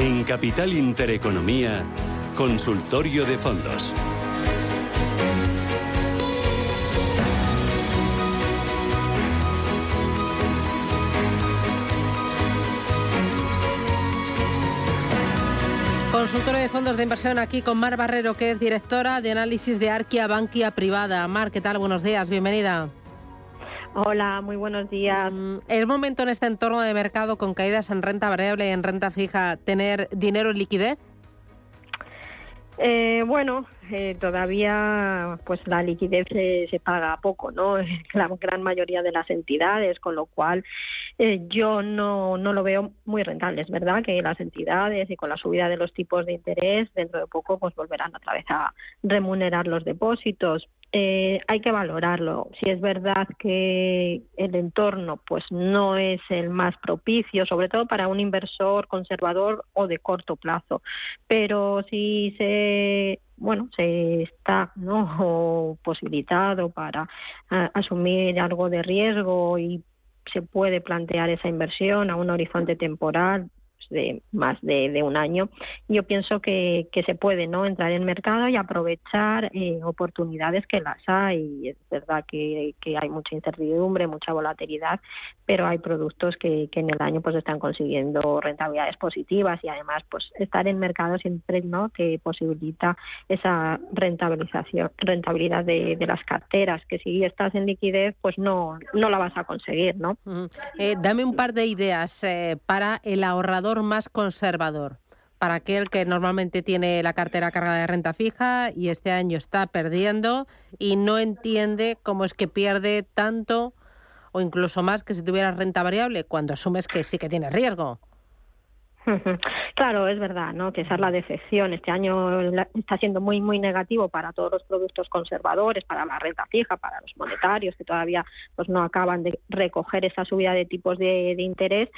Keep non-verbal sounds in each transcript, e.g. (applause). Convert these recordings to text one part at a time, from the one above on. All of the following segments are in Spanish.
En Capital Intereconomía, Consultorio de Fondos. Consultorio de fondos de inversión aquí con Mar Barrero, que es directora de análisis de Arquia Bankia Privada. Mar, ¿qué tal? Buenos días, bienvenida. Hola, muy buenos días. Mm, ¿Es momento en este entorno de mercado con caídas en renta variable y en renta fija tener dinero en liquidez? Eh, bueno, eh, todavía pues la liquidez se, paga poco, ¿no? (laughs) La gran mayoría de las entidades, con lo cual eh, yo no, no lo veo muy rentable. Es verdad que las entidades y con la subida de los tipos de interés dentro de poco pues volverán otra vez a remunerar los depósitos, eh, hay que valorarlo. Si es verdad que el entorno pues no es el más propicio, sobre todo para un inversor conservador o de corto plazo, pero si se bueno se está no (laughs) posibilitado para asumir algo de riesgo y se puede plantear esa inversión a un horizonte temporal de más de, un año, yo pienso que, se puede no entrar en el mercado y aprovechar eh, oportunidades que las hay. Es verdad que, hay mucha incertidumbre, mucha volatilidad, pero hay productos que, en el año pues están consiguiendo rentabilidades positivas y además pues estar en mercado siempre no que posibilita esa rentabilización, rentabilidad de, de las carteras, que si estás en liquidez pues no, no la vas a conseguir, ¿no? Eh, dame un par de ideas eh, para el ahorrador más conservador para aquel que normalmente tiene la cartera cargada de renta fija y este año está perdiendo y no entiende cómo es que pierde tanto o incluso más que si tuviera renta variable cuando asumes que sí que tiene riesgo. (laughs) Claro, es verdad, ¿no? Que esa es la decepción. Este año está siendo muy, muy negativo para todos los productos conservadores, para la renta fija, para los monetarios, que todavía pues no acaban de recoger esa subida de tipos de, interés.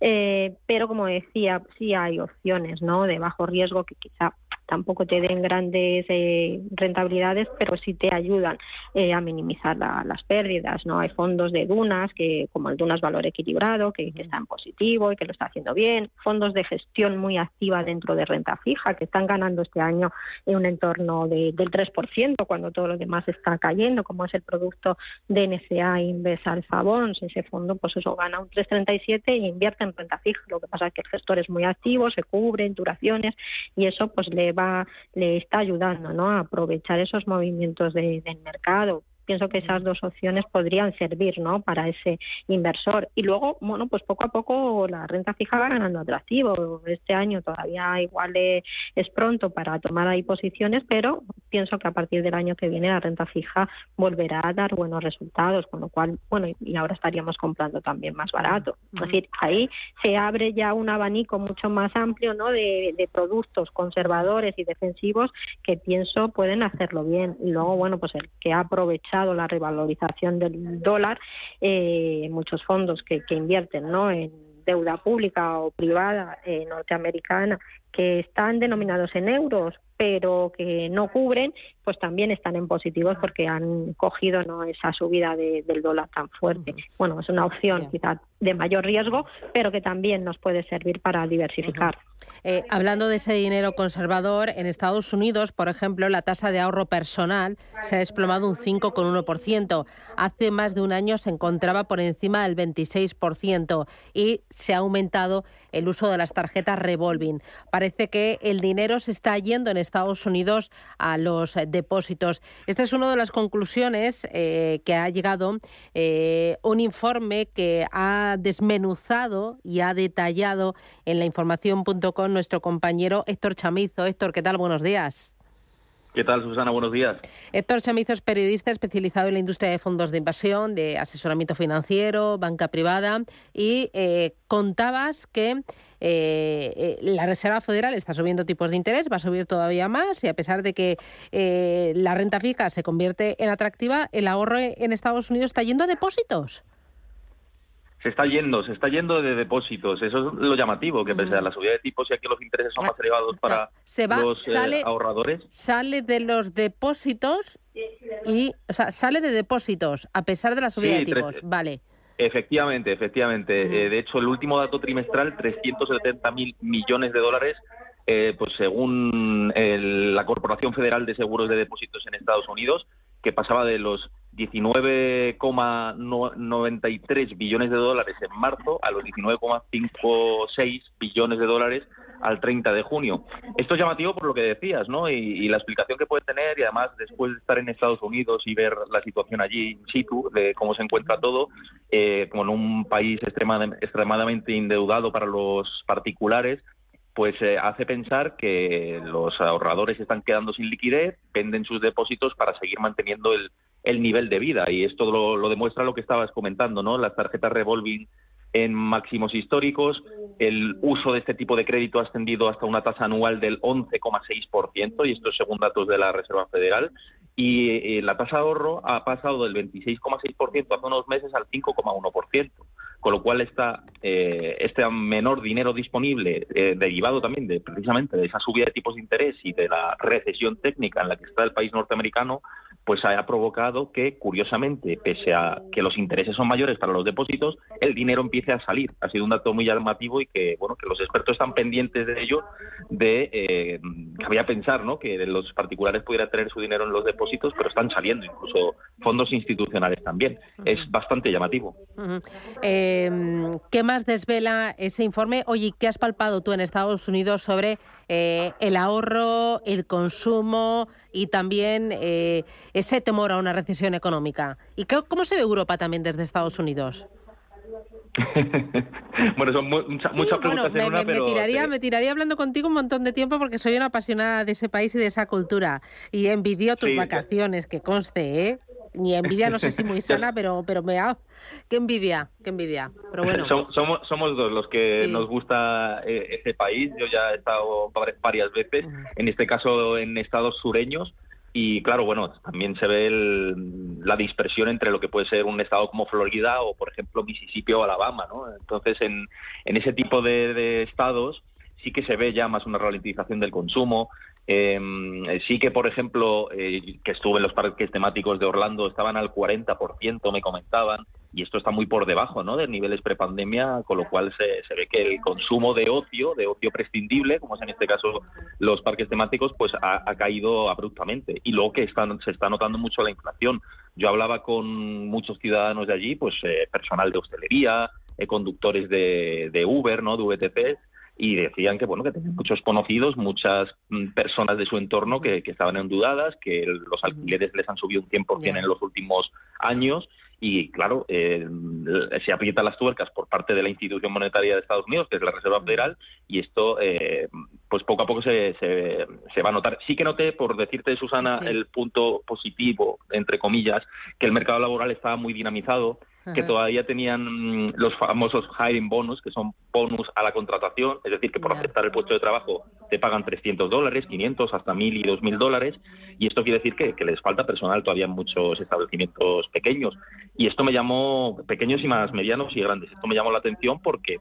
Eh, pero como decía, sí hay opciones, ¿no? De bajo riesgo que quizá tampoco te den grandes eh, rentabilidades, pero sí te ayudan eh, a minimizar las pérdidas. No hay fondos de dunas que como el Dunas Valor Equilibrado que, que, están positivo y que lo está haciendo bien, fondos de gestión muy activa dentro de renta fija que están ganando este año en un entorno de, del 3% cuando todo lo demás está cayendo, como es el producto de NCA Inves Alpha Bonds. Ese fondo pues eso gana un 3,37 e invierte en renta fija. Lo que pasa es que el gestor es muy activo, se cubre en duraciones y eso pues le va le está ayudando ¿no? a aprovechar esos movimientos del mercado pienso que esas dos opciones podrían servir ¿no? para ese inversor. Y luego, bueno, pues poco a poco la renta fija va ganando atractivo. Este año todavía igual es pronto para tomar ahí posiciones, pero pienso que a partir del año que viene la renta fija volverá a dar buenos resultados, con lo cual, bueno, y ahora estaríamos comprando también más barato. Es decir, ahí se abre ya un abanico mucho más amplio ¿no? de, de productos conservadores y defensivos que pienso pueden hacerlo bien. Y luego, bueno, pues el que ha aprovechado la revalorización del dólar, eh, muchos fondos que, que invierten ¿no? en deuda pública o privada eh, norteamericana que están denominados en euros pero que no cubren, pues también están en positivos porque han cogido no esa subida del dólar tan fuerte. Bueno, es una opción quizás de mayor riesgo, pero que también nos puede servir para diversificar. Eh, hablando de ese dinero conservador, en Estados Unidos, por ejemplo, la tasa de ahorro personal se ha desplomado un 5,1%. Hace más de un año se encontraba por encima del 26% y se ha aumentado el uso de las tarjetas revolving. Parece que el dinero se está yendo en Estados Unidos a los depósitos. Esta es una de las conclusiones eh, que ha llegado eh, un informe que ha desmenuzado y ha detallado en la información.com nuestro compañero Héctor Chamizo. Héctor, ¿qué tal? Buenos días. ¿Qué tal, Susana? Buenos días. Héctor Chamizo es periodista especializado en la industria de fondos de inversión, de asesoramiento financiero, banca privada, y eh, contabas que eh, eh, la Reserva Federal está subiendo tipos de interés, va a subir todavía más, y a pesar de que la renta fija se convierte en atractiva, el ahorro en Estados Unidos está yendo a depósitos se está yendo, se está yendo de depósitos. Eso es lo llamativo, que pese a la subida de tipos y aquí los intereses son más elevados para los eh, ahorradores. Sale de los depósitos y, o sea, sale de depósitos a pesar de la subida de tipos. vale. Efectivamente, efectivamente. Eh, de hecho, el último dato trimestral, 370 mil millones de dólares, eh, pues según la Corporación Federal de Seguros de Depósitos en Estados Unidos, que pasaba de los 19,93 billones de dólares en marzo a los 19,56 billones de dólares al 30 de junio. Esto es llamativo por lo que decías, ¿no? Y, la explicación que puede tener, y además después de estar en Estados Unidos y ver la situación allí in situ, de cómo se encuentra todo, eh, como en un país extremadamente, endeudado para los particulares, pues eh, hace pensar que los ahorradores están quedando sin liquidez, venden sus depósitos para seguir manteniendo el, el nivel de vida. Y esto lo, demuestra lo que estabas comentando, ¿no? Las tarjetas revolving en máximos históricos, el uso de este tipo de crédito ha ascendido hasta una tasa anual del 11,6%, y esto es según datos de la Reserva Federal, y eh, la tasa de ahorro ha pasado del 26,6% hace unos meses al 5,1% con lo cual está eh, este menor dinero disponible, eh, derivado también de precisamente de esa subida de tipos de interés y de la recesión técnica en la que está el país norteamericano, pues ha provocado que, curiosamente, pese a que los intereses son mayores para los depósitos, el dinero empiece a salir. Ha sido un dato muy llamativo y que, bueno, que los expertos están pendientes de ello, de, eh, había pensar, ¿no?, que los particulares pudieran tener su dinero en los depósitos, pero están saliendo incluso fondos institucionales también. Es bastante llamativo. Em, ¿Qué más desvela ese informe? Oye, ¿qué has palpado tú en Estados Unidos sobre eh, el ahorro, el consumo y también eh, ese temor a una recesión económica? ¿Y cómo se ve Europa también desde Estados Unidos? (laughs) bueno, son muchas preguntas en una, me, tiraría, me tiraría hablando contigo un montón de tiempo porque soy una apasionada de ese país y de esa cultura. Y envidio tus vacaciones, que conste, ¿eh? Ni envidia, no sé si muy (laughs) sana, pero, pero me ha... Qué envidia, qué envidia. Pero bueno. Somos, somos dos los que nos gusta eh, ese país. Yo ya he estado varias veces, en este caso en estados sureños. Y claro, bueno, también se ve la dispersión entre lo que puede ser un estado como Florida o, por ejemplo, Mississippi o Alabama, ¿no? Entonces, en, en ese tipo de estados sí que se ve ya más una ralentización del consumo, eh, sí que, por ejemplo, eh, que estuve en los parques temáticos de Orlando, estaban al 40%, me comentaban, y esto está muy por debajo ¿no? de niveles prepandemia, con lo cual se, ve que el consumo de ocio, de ocio prescindible, como es en este caso los parques temáticos, pues ha, caído abruptamente. Y luego que están, se está notando mucho la inflación. Yo hablaba con muchos ciudadanos de allí, pues eh, personal de hostelería, conductores de, de Uber, ¿no? de VTC, y decían que bueno que tenían muchos conocidos, muchas mm, personas de su entorno que, estaban endeudadas, que los alquileres les han subido un 100% en los últimos años y claro, eh, se aprietan las tuercas por parte de la institución monetaria de Estados Unidos, que es la Reserva Federal, y esto eh, pues poco a poco se, se, va a notar. Sí que noté, por decirte, Susana, el punto positivo, entre comillas, que el mercado laboral estaba muy dinamizado, que todavía tenían mm, los famosos hiring bonus, que son bonus a la contratación, es decir, que por aceptar el puesto de trabajo te pagan 300 dólares, 500, hasta 1000 y 2000 dólares, y esto quiere decir que, que, les falta personal todavía en muchos establecimientos pequeños. Y esto me llamó, pequeños y más medianos y grandes, esto me llamó la atención porque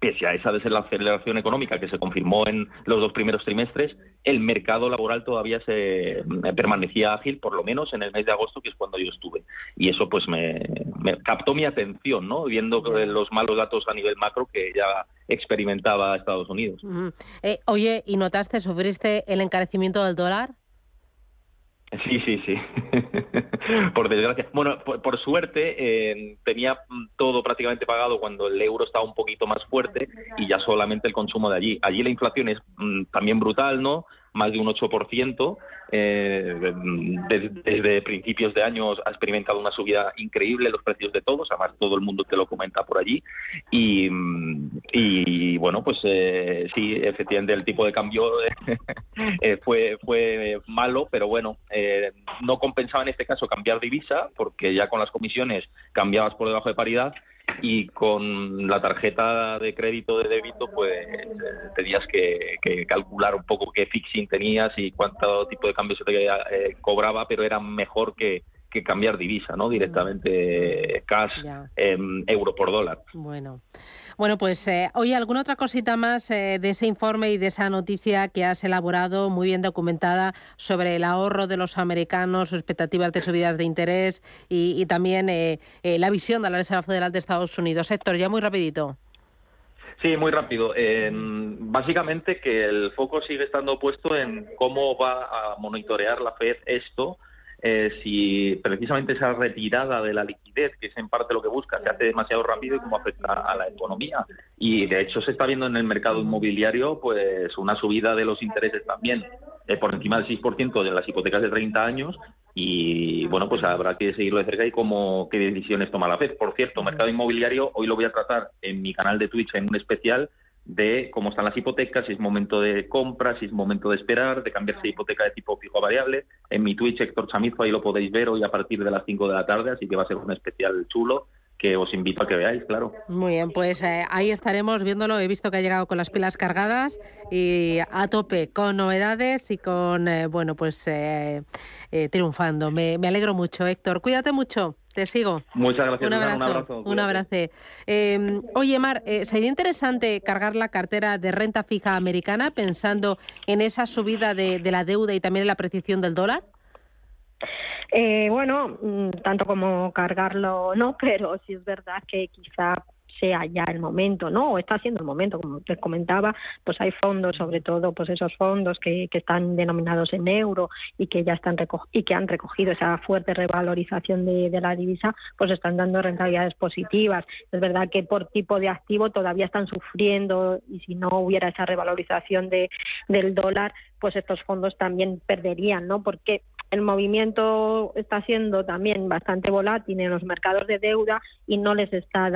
pese a esa desaceleración económica que se confirmó en los dos primeros trimestres, el mercado laboral todavía se mm, permanecía ágil, por lo menos en el mes de agosto, que es cuando yo estuve. Y eso pues me, captó mi atención, ¿no? Viendo los malos datos a nivel macro que ya experimentaba Estados Unidos. Eh, oye, ¿y notaste, sufriste el encarecimiento del dólar? Sí, sí, sí. (laughs) por desgracia. Bueno, por, suerte eh, tenía todo prácticamente pagado cuando el euro estaba un poquito más fuerte y ya solamente el consumo de allí. Allí la inflación es mm, también brutal, ¿no? Más de un 8%, eh, desde, principios de años ha experimentado una subida increíble los precios de todos, además todo el mundo te lo comenta por allí. Y, y bueno, pues eh, sí, efectivamente el tipo de cambio (laughs) eh, fue, fue malo, pero bueno, eh, no compensaba en este caso cambiar divisa, porque ya con las comisiones cambiabas por debajo de paridad y con la tarjeta de crédito de débito pues eh, tenías que, calcular un poco qué fixing tenías y cuánto tipo de cambio se te eh, cobraba, pero era mejor que, que cambiar divisa, ¿no? Directamente cash, euro por dólar. Bueno. Bueno, pues eh, oye, ¿alguna otra cosita más eh, de ese informe y de esa noticia que has elaborado, muy bien documentada, sobre el ahorro de los americanos, sus expectativas de subidas de interés y, también eh, la visión de la Reserva Federal de Estados Unidos? Héctor, ya muy rapidito. Sí, muy rápido. básicamente que el foco sigue estando puesto en cómo va a monitorear la Fed esto eh, si precisamente esa retirada de la liquidez, que es en parte lo que busca, se hace demasiado rápido y cómo afecta a la economía. Y de hecho se está viendo en el mercado inmobiliario pues una subida de los intereses también eh, por encima del 6% de las hipotecas de 30 años y bueno, pues habrá que seguirlo de cerca y cómo qué decisiones toma la FED. Por cierto, mercado inmobiliario, hoy lo voy a tratar en mi canal de Twitch en un especial de cómo están las hipotecas, si es momento de compra, si es momento de esperar, de cambiarse de hipoteca de tipo fijo a variable. En mi Twitch, Héctor Chamizo, ahí lo podéis ver hoy a partir de las 5 de la tarde, así que va a ser un especial chulo que os invito a que veáis, claro. Muy bien, pues eh, ahí estaremos viéndolo. He visto que ha llegado con las pilas cargadas y a tope, con novedades y con, eh, bueno, pues eh, triunfando. Me, me alegro mucho, Héctor. Cuídate mucho. Te sigo. Muchas gracias. Un abrazo. Un abrazo. Em, oye, Mar, eh, ¿sería interesante cargar la cartera de renta fija americana pensando en esa subida de, de la deuda y también en la apreciación del dólar? Eh, bueno, mm, tanto como cargarlo no, (laughs) pero sí es verdad que quizá sea ya el momento, ¿no? O está siendo el momento, como te comentaba, pues hay fondos, sobre todo, pues esos fondos que, que están denominados en euro y que ya están y que han recogido esa fuerte revalorización de, de la divisa, pues están dando rentabilidades positivas. Es verdad que por tipo de activo todavía están sufriendo y si no hubiera esa revalorización de, del dólar, pues estos fondos también perderían, ¿no? Porque el movimiento está siendo también bastante volátil en los mercados de deuda y no les está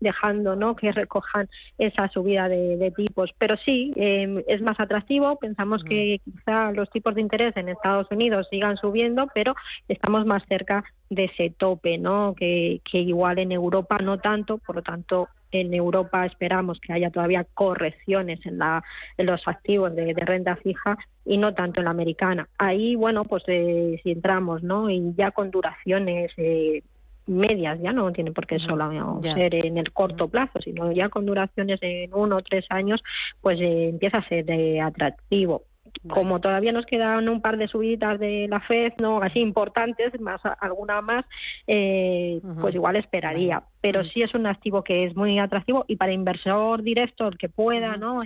dejando ¿no? que recojan esa subida de, tipos. Pero sí, em, es más atractivo. Pensamos que quizá los tipos de interés en Estados Unidos sigan subiendo, pero estamos más cerca de ese tope, ¿no? que, que igual en Europa no tanto. Por lo tanto, en Europa esperamos que haya todavía correcciones en, la, en los activos de, renta fija y no tanto en la americana. Ahí, bueno, pues eh, si entramos, ¿no? Y ya con duraciones eh, medias, ya no tiene por qué solo ser en el corto plazo, sino ya con duraciones en uno o tres años, pues eh, empieza a ser atractivo como todavía nos quedan un par de subidas de la FED, no así importantes, más alguna más, eh, pues igual esperaría. Pero sí es un activo que es muy atractivo y para inversor directo, el que pueda, ¿no?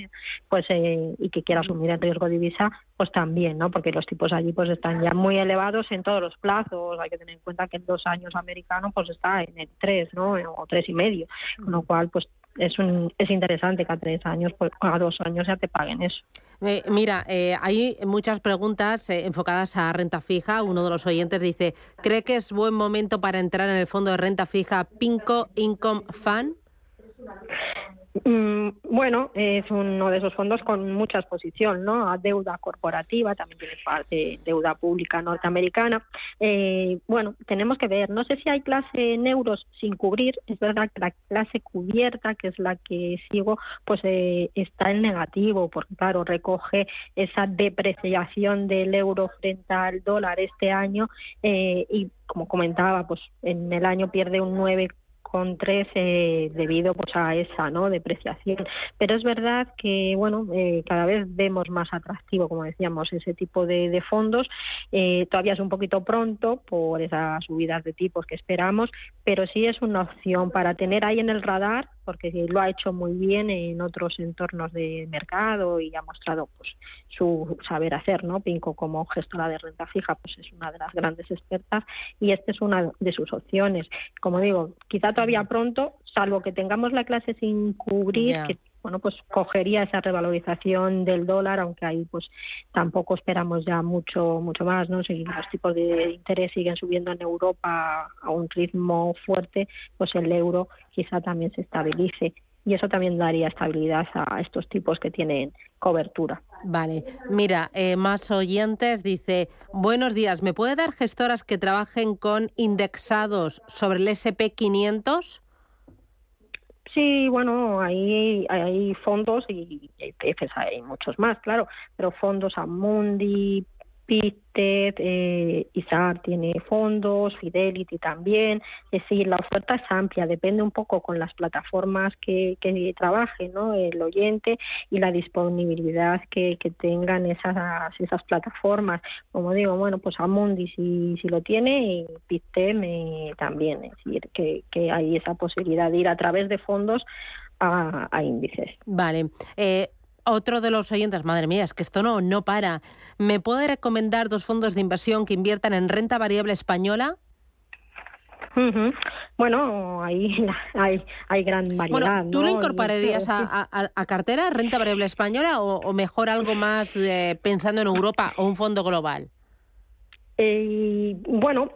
Pues eh, y que quiera asumir el riesgo de divisa, pues también, ¿no? Porque los tipos allí pues están ya muy elevados en todos los plazos. Hay que tener en cuenta que en dos años americano pues está en el tres, ¿no? O tres y medio, con lo cual pues es un, es interesante que a tres años, pues, a dos años ya te paguen eso. Eh, mira, eh, hay muchas preguntas eh, enfocadas a renta fija. Uno de los oyentes dice, ¿cree que es buen momento para entrar en el fondo de renta fija Pinco Income Fund? Mm, bueno, es uno de esos fondos con mucha exposición, ¿no? A deuda corporativa, también tiene parte deuda pública norteamericana. Eh, bueno, tenemos que ver, no sé si hay clase en euros sin cubrir, es verdad que la clase cubierta, que es la que sigo, pues eh, está en negativo, porque claro, recoge esa depreciación del euro frente al dólar este año eh, y como comentaba, pues en el año pierde un 9 con tres debido pues a esa no depreciación pero es verdad que bueno eh, cada vez vemos más atractivo como decíamos ese tipo de, de fondos eh, todavía es un poquito pronto por esas subidas de tipos que esperamos pero sí es una opción para tener ahí en el radar porque lo ha hecho muy bien en otros entornos de mercado y ha mostrado pues su saber hacer, ¿no? Pinco como gestora de renta fija pues es una de las grandes expertas y esta es una de sus opciones. Como digo, quizá todavía pronto, salvo que tengamos la clase sin cubrir, que bueno, pues cogería esa revalorización del dólar, aunque ahí pues tampoco esperamos ya mucho mucho más, ¿no? Si los tipos de interés siguen subiendo en Europa a un ritmo fuerte, pues el euro quizá también se estabilice y eso también daría estabilidad a estos tipos que tienen cobertura. Vale, mira, eh, más oyentes dice, buenos días, ¿me puede dar gestoras que trabajen con indexados sobre el SP500? Sí, bueno, hay, hay fondos y, y hay muchos más, claro, pero fondos Amundi, Pitet, eh, ISAR tiene fondos, Fidelity también, es decir, la oferta es amplia, depende un poco con las plataformas que, que trabaje ¿no? el oyente y la disponibilidad que, que tengan esas, esas plataformas. Como digo, bueno, pues Amundi si, si lo tiene y Pitem eh, también, es decir, que, que hay esa posibilidad de ir a través de fondos a, a índices. Vale. Eh, otro de los oyentes, madre mía, es que esto no, no para. ¿Me puede recomendar dos fondos de inversión que inviertan en renta variable española? Bueno, ahí hay, hay gran variedad. ¿Tú lo incorporarías a, cartera, renta variable española, o, mejor algo más eh, pensando en Europa o un fondo global? Eh, bueno,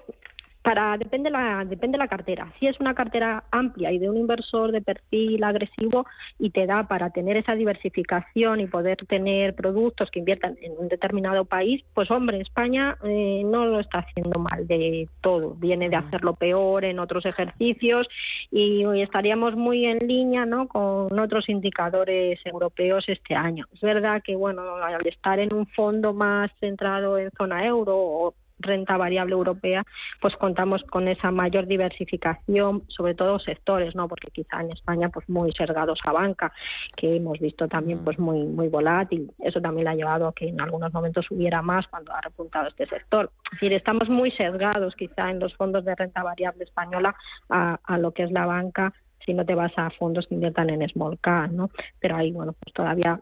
para depende la depende la cartera. Si es una cartera amplia y de un inversor de perfil agresivo y te da para tener esa diversificación y poder tener productos que inviertan en un determinado país, pues hombre, España eh, no lo está haciendo mal de todo. Viene de hacerlo peor en otros ejercicios y, y estaríamos muy en línea, ¿no? Con otros indicadores europeos este año. Es verdad que bueno, al estar en un fondo más centrado en zona euro o renta variable europea, pues contamos con esa mayor diversificación, sobre todo sectores, ¿no? Porque quizá en España pues muy sesgados a banca, que hemos visto también pues muy muy volátil. Eso también le ha llevado a que en algunos momentos hubiera más cuando ha repuntado este sector. Es decir, estamos muy sesgados quizá en los fondos de renta variable española a, a lo que es la banca si no te vas a fondos que inviertan en small cap, ¿no? Pero ahí, bueno, pues todavía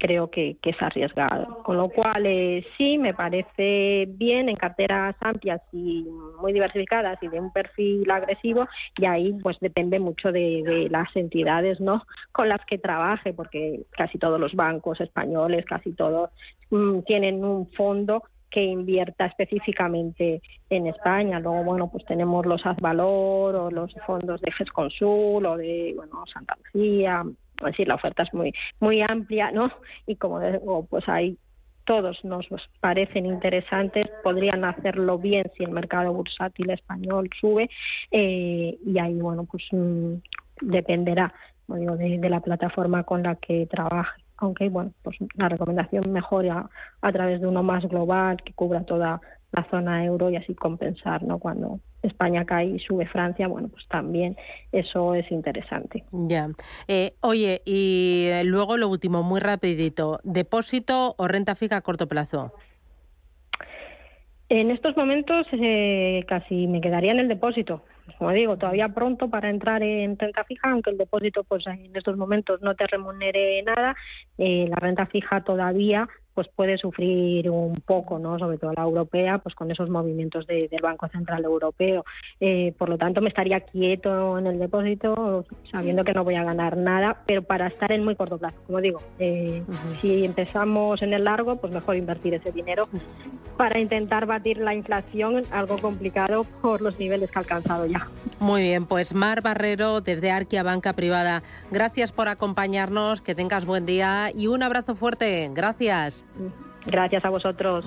creo que, es arriesgado. Con lo cual, eh, sí, me parece bien en carteras amplias y muy diversificadas y de un perfil agresivo, y ahí pues depende mucho de, las entidades no con las que trabaje, porque casi todos los bancos españoles, casi todos mm, tienen un fondo que invierta específicamente en España. Luego, bueno, pues tenemos los Azvalor o los fondos de GESConsul o de, bueno, Santa Lucía, es decir, la oferta es muy, muy amplia, ¿no? Y como digo, pues hay todos nos parecen interesantes, podrían hacerlo bien si el mercado bursátil español sube eh, y ahí, bueno, pues mm, dependerá digo, de, la plataforma con la que trabaje. Aunque, bueno, pues la recomendación mejor a través de uno más global que cubra toda la zona euro y así compensar, ¿no? Cuando España cae y sube Francia, bueno, pues también eso es interesante. Ya. Eh, oye, y eh, luego lo último, muy rapidito, ¿depósito o renta fija a corto plazo? En estos momentos eh, casi me quedaría en el depósito. Como digo, todavía pronto para entrar en renta fija, aunque el depósito pues en estos momentos no te remunere nada. la renta fija todavía pues puede sufrir un poco, ¿no? Sobre todo la europea, pues con esos movimientos del Banco Central Europeo. Eh, por lo tanto, me estaría quieto en el depósito, sabiendo que no voy a ganar nada, pero para estar en muy corto plazo, como digo, eh, si empezamos en el largo, pues mejor invertir ese dinero para intentar batir la inflación, algo complicado por los niveles que ha alcanzado ya. Muy bien, pues Mar Barrero desde Arquia Banca Privada, gracias por acompañarnos, que tengas buen día y un abrazo fuerte. Gracias. Gracias a vosotros.